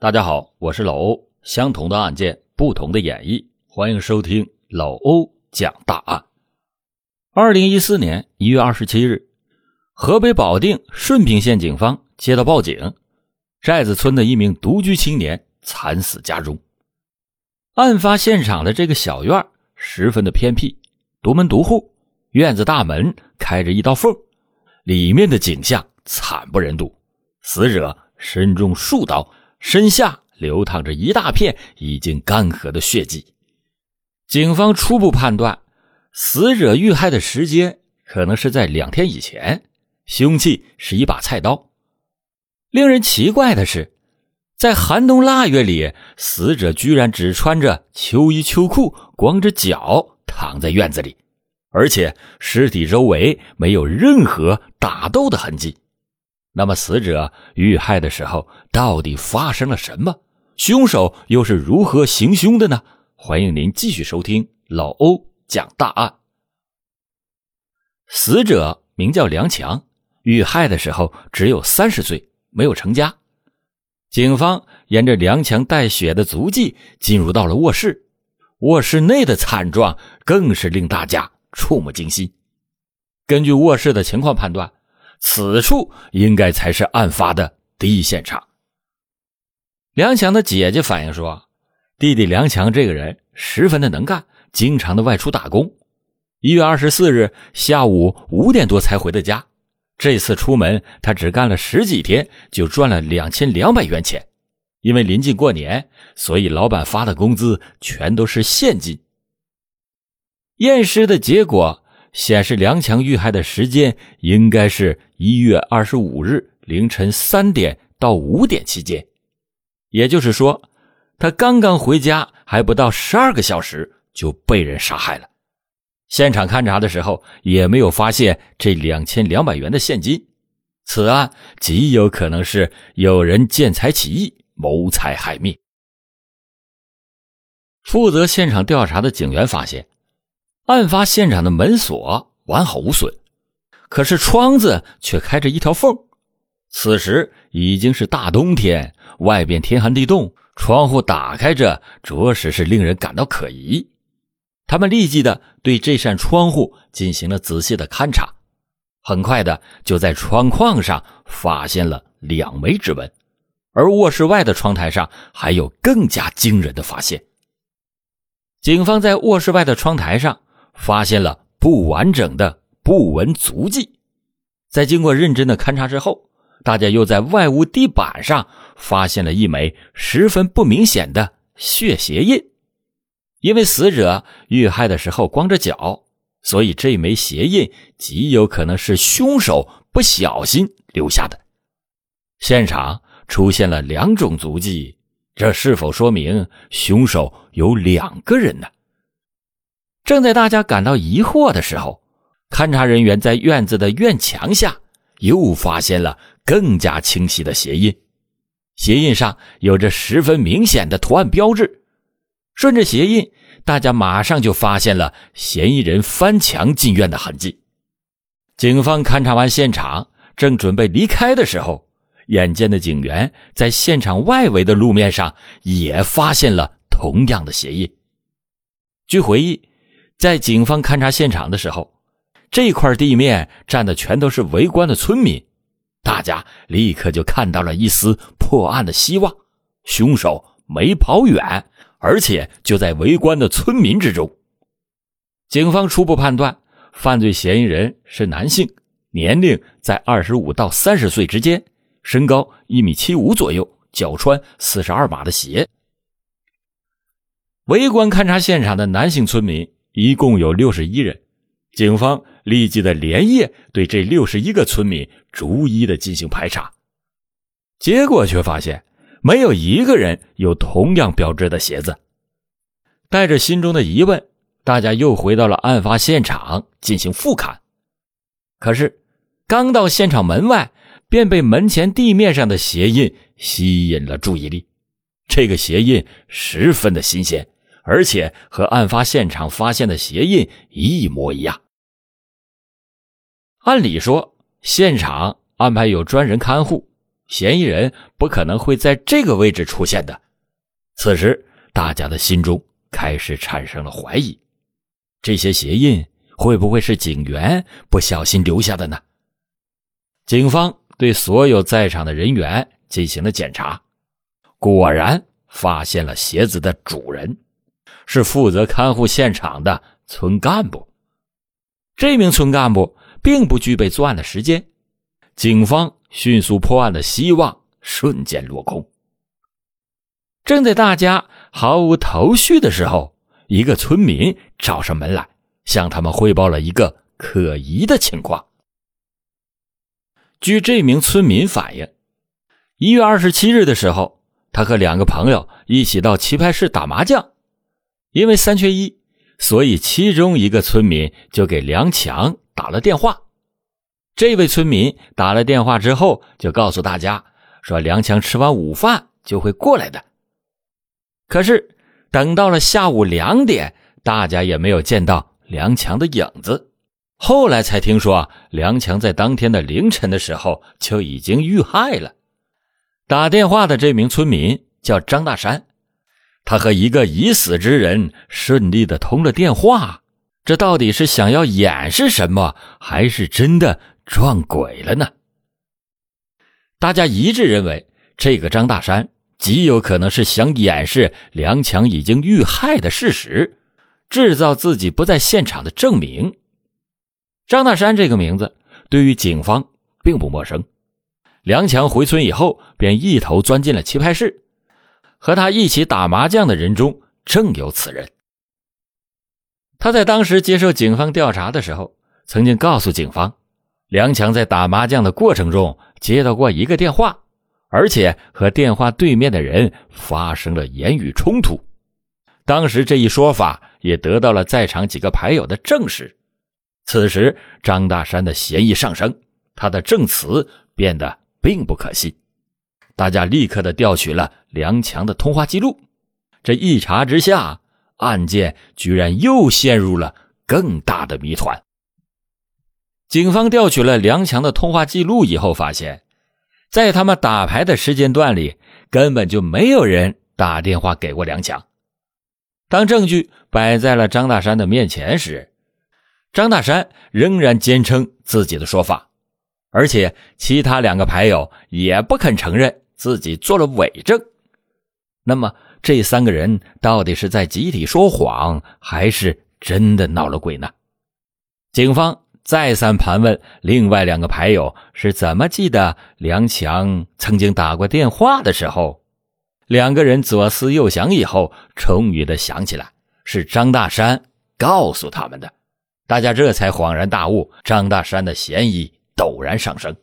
大家好，我是老欧。相同的案件，不同的演绎，欢迎收听老欧讲大案。二零一四年一月二十七日，河北保定顺平县警方接到报警，寨子村的一名独居青年惨死家中。案发现场的这个小院十分的偏僻，独门独户，院子大门开着一道缝，里面的景象惨不忍睹，死者身中数刀。身下流淌着一大片已经干涸的血迹，警方初步判断，死者遇害的时间可能是在两天以前，凶器是一把菜刀。令人奇怪的是，在寒冬腊月里，死者居然只穿着秋衣秋裤，光着脚躺在院子里，而且尸体周围没有任何打斗的痕迹。那么，死者遇害的时候到底发生了什么？凶手又是如何行凶的呢？欢迎您继续收听老欧讲大案。死者名叫梁强，遇害的时候只有三十岁，没有成家。警方沿着梁强带血的足迹进入到了卧室，卧室内的惨状更是令大家触目惊心。根据卧室的情况判断。此处应该才是案发的第一现场。梁强的姐姐反映说，弟弟梁强这个人十分的能干，经常的外出打工。一月二十四日下午五点多才回的家。这次出门，他只干了十几天，就赚了两千两百元钱。因为临近过年，所以老板发的工资全都是现金。验尸的结果。显示梁强遇害的时间应该是一月二十五日凌晨三点到五点期间，也就是说，他刚刚回家还不到十二个小时就被人杀害了。现场勘查的时候也没有发现这两千两百元的现金，此案极有可能是有人见财起意，谋财害命。负责现场调查的警员发现。案发现场的门锁完好无损，可是窗子却开着一条缝。此时已经是大冬天，外边天寒地冻，窗户打开着，着实是令人感到可疑。他们立即的对这扇窗户进行了仔细的勘察，很快的就在窗框上发现了两枚指纹，而卧室外的窗台上还有更加惊人的发现。警方在卧室外的窗台上。发现了不完整的布纹足迹，在经过认真的勘查之后，大家又在外屋地板上发现了一枚十分不明显的血鞋印。因为死者遇害的时候光着脚，所以这枚鞋印极有可能是凶手不小心留下的。现场出现了两种足迹，这是否说明凶手有两个人呢？正在大家感到疑惑的时候，勘察人员在院子的院墙下又发现了更加清晰的鞋印，鞋印上有着十分明显的图案标志。顺着鞋印，大家马上就发现了嫌疑人翻墙进院的痕迹。警方勘察完现场，正准备离开的时候，眼尖的警员在现场外围的路面上也发现了同样的鞋印。据回忆。在警方勘察现场的时候，这块地面站的全都是围观的村民，大家立刻就看到了一丝破案的希望。凶手没跑远，而且就在围观的村民之中。警方初步判断，犯罪嫌疑人是男性，年龄在二十五到三十岁之间，身高一米七五左右，脚穿四十二码的鞋。围观勘察现场的男性村民。一共有六十一人，警方立即的连夜对这六十一个村民逐一的进行排查，结果却发现没有一个人有同样标志的鞋子。带着心中的疑问，大家又回到了案发现场进行复勘。可是，刚到现场门外，便被门前地面上的鞋印吸引了注意力。这个鞋印十分的新鲜。而且和案发现场发现的鞋印一模一样。按理说，现场安排有专人看护，嫌疑人不可能会在这个位置出现的。此时，大家的心中开始产生了怀疑：这些鞋印会不会是警员不小心留下的呢？警方对所有在场的人员进行了检查，果然发现了鞋子的主人是负责看护现场的村干部。这名村干部并不具备作案的时间，警方迅速破案的希望瞬间落空。正在大家毫无头绪的时候，一个村民找上门来，向他们汇报了一个可疑的情况。据这名村民反映，一月二十七日的时候，他和两个朋友一起到棋牌室打麻将，因为三缺一，所以其中一个村民就给梁强打了电话。这位村民打了电话之后，就告诉大家说，梁强吃完午饭就会过来的。可是，等到了下午两点，大家也没有见到梁强的影子。后来才听说，梁强在当天的凌晨的时候就已经遇害了。打电话的这名村民叫张大山，他和一个已死之人顺利的通了电话。这到底是想要掩饰什么，还是真的撞鬼了呢？大家一致认为，这个张大山。极有可能是想掩饰梁强已经遇害的事实，制造自己不在现场的证明。张大山这个名字对于警方并不陌生。梁强回村以后，便一头钻进了棋牌室，和他一起打麻将的人中正有此人。他在当时接受警方调查的时候，曾经告诉警方，梁强在打麻将的过程中接到过一个电话。而且和电话对面的人发生了言语冲突，当时这一说法也得到了在场几个牌友的证实。此时张大山的嫌疑上升，他的证词变得并不可信。大家立刻的调取了梁强的通话记录，这一查之下，案件居然又陷入了更大的谜团。警方调取了梁强的通话记录以后，发现。在他们打牌的时间段里，根本就没有人打电话给过梁强。当证据摆在了张大山的面前时，张大山仍然坚称自己的说法，而且其他两个牌友也不肯承认自己做了伪证。那么，这三个人到底是在集体说谎，还是真的闹了鬼呢？警方。再三盘问另外两个牌友是怎么记得梁强曾经打过电话的时候，两个人左思右想以后，终于的想起来是张大山告诉他们的。大家这才恍然大悟，张大山的嫌疑陡然上升。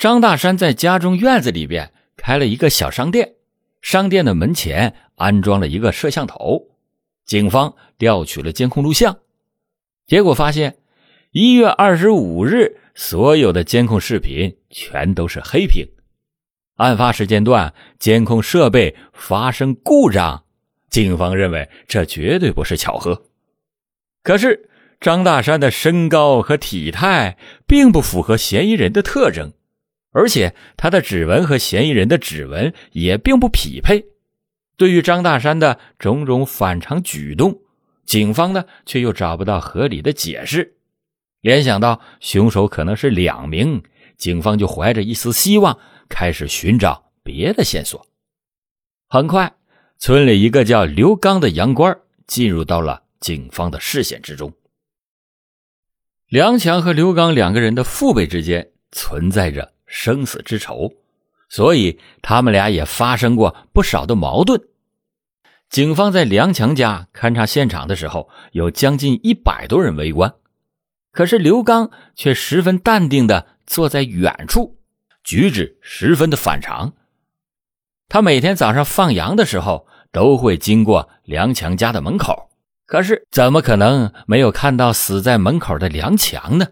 张大山在家中院子里边开了一个小商店，商店的门前安装了一个摄像头，警方调取了监控录像。结果发现，一月二十五日所有的监控视频全都是黑屏，案发时间段监控设备发生故障，警方认为这绝对不是巧合。可是张大山的身高和体态并不符合嫌疑人的特征，而且他的指纹和嫌疑人的指纹也并不匹配。对于张大山的种种反常举动。警方呢，却又找不到合理的解释，联想到凶手可能是两名，警方就怀着一丝希望，开始寻找别的线索。很快，村里一个叫刘刚的洋官进入到了警方的视线之中。梁强和刘刚两个人的父辈之间存在着生死之仇，所以他们俩也发生过不少的矛盾。警方在梁强家勘察现场的时候，有将近一百多人围观，可是刘刚却十分淡定的坐在远处，举止十分的反常。他每天早上放羊的时候，都会经过梁强家的门口，可是怎么可能没有看到死在门口的梁强呢？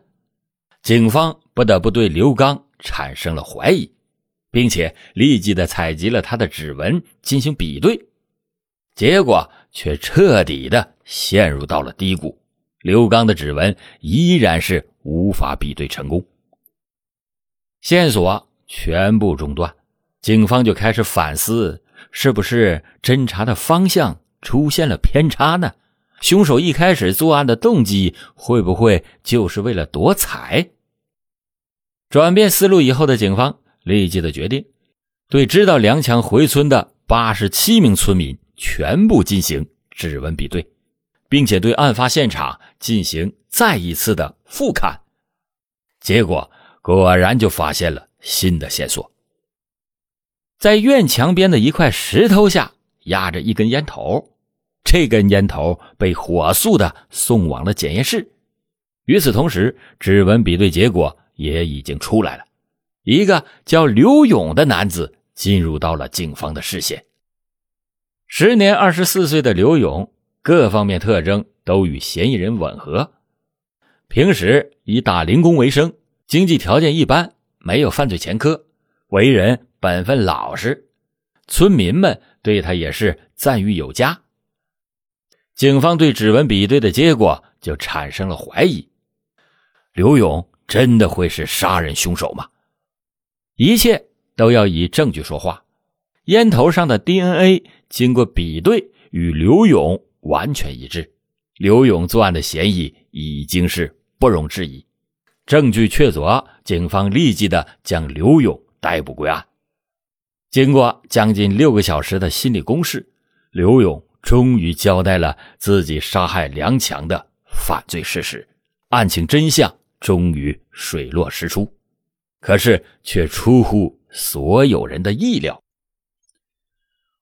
警方不得不对刘刚产生了怀疑，并且立即的采集了他的指纹进行比对。结果却彻底的陷入到了低谷，刘刚的指纹依然是无法比对成功。线索全部中断，警方就开始反思，是不是侦查的方向出现了偏差呢？凶手一开始作案的动机会不会就是为了夺财？转变思路以后的警方立即的决定，对知道梁强回村的八十七名村民全部进行指纹比对，并且对案发现场进行再一次的复勘。结果果然就发现了新的线索，在院墙边的一块石头下压着一根烟头。这根烟头被火速的送往了检验室。与此同时，指纹比对结果也已经出来了，一个叫刘勇的男子进入到了警方的视线。时年二十四岁的刘勇，各方面特征都与嫌疑人吻合。平时以打零工为生，经济条件一般，没有犯罪前科，为人本分老实，村民们对他也是赞誉有加。警方对指纹比对的结果就产生了怀疑：刘勇真的会是杀人凶手吗？一切都要以证据说话。烟头上的 DNA 经过比对，与刘勇完全一致。刘勇作案的嫌疑已经是不容置疑。证据确凿，警方立即的将刘勇逮捕归案。经过将近六个小时的心理攻势，刘勇。终于交代了自己杀害梁强的犯罪事实，案情真相终于水落石出，可是却出乎所有人的意料。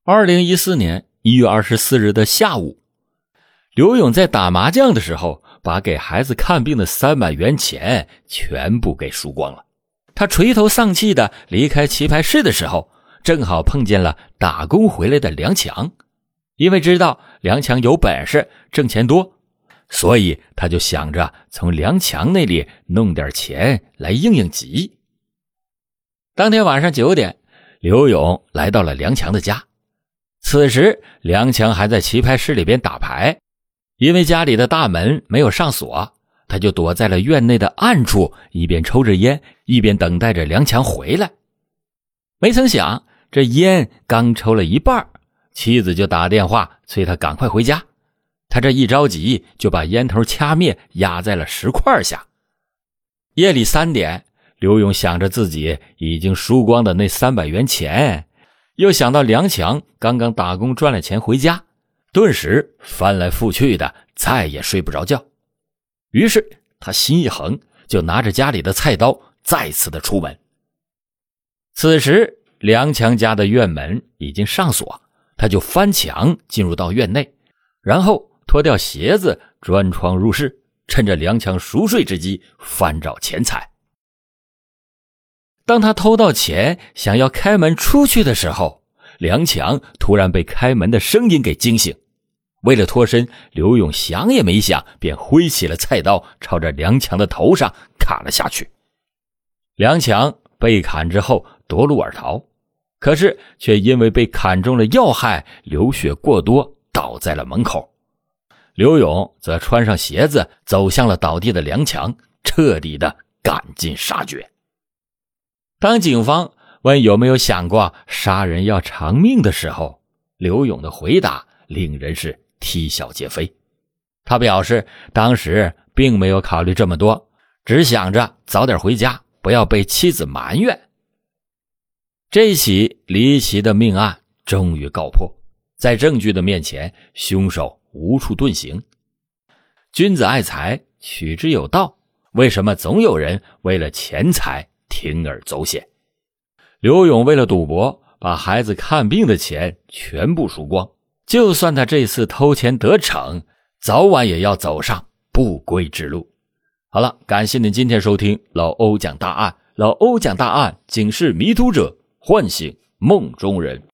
二零一四年一月二十四日的下午，刘勇在打麻将的时候，把给孩子看病的三百元钱全部给输光了。他垂头丧气的离开棋牌室的时候，正好碰见了打工回来的梁强。因为知道梁强有本事，挣钱多，所以他就想着从梁强那里弄点钱来应应急。当天晚上九点，刘勇来到了梁强的家。此时，梁强还在棋牌室里边打牌，因为家里的大门没有上锁，他就躲在了院内的暗处，一边抽着烟，一边等待着梁强回来。没曾想，这烟刚抽了一半妻子就打电话催他赶快回家，他这一着急就把烟头掐灭，压在了石块下。夜里三点，刘勇想着自己已经输光的那三百元钱，又想到梁强刚刚打工赚了钱回家，顿时翻来覆去的，再也睡不着觉。于是他心一横，就拿着家里的菜刀再次的出门。此时梁强家的院门已经上锁。他就翻墙进入到院内，然后脱掉鞋子钻窗入室，趁着梁强熟睡之机翻找钱财。当他偷到钱想要开门出去的时候，梁强突然被开门的声音给惊醒。为了脱身，刘勇想也没想，便挥起了菜刀，朝着梁强的头上砍了下去。梁强被砍之后夺路而逃。可是，却因为被砍中了要害，流血过多，倒在了门口。刘勇则穿上鞋子，走向了倒地的梁强，彻底的赶尽杀绝。当警方问有没有想过杀人要偿命的时候，刘勇的回答令人是啼笑皆非。他表示，当时并没有考虑这么多，只想着早点回家，不要被妻子埋怨。这起离奇的命案终于告破，在证据的面前，凶手无处遁形。君子爱财，取之有道。为什么总有人为了钱财铤而走险？刘勇为了赌博，把孩子看病的钱全部输光。就算他这次偷钱得逞，早晚也要走上不归之路。好了，感谢您今天收听老欧讲大案。老欧讲大案，警示迷途者。唤醒梦中人。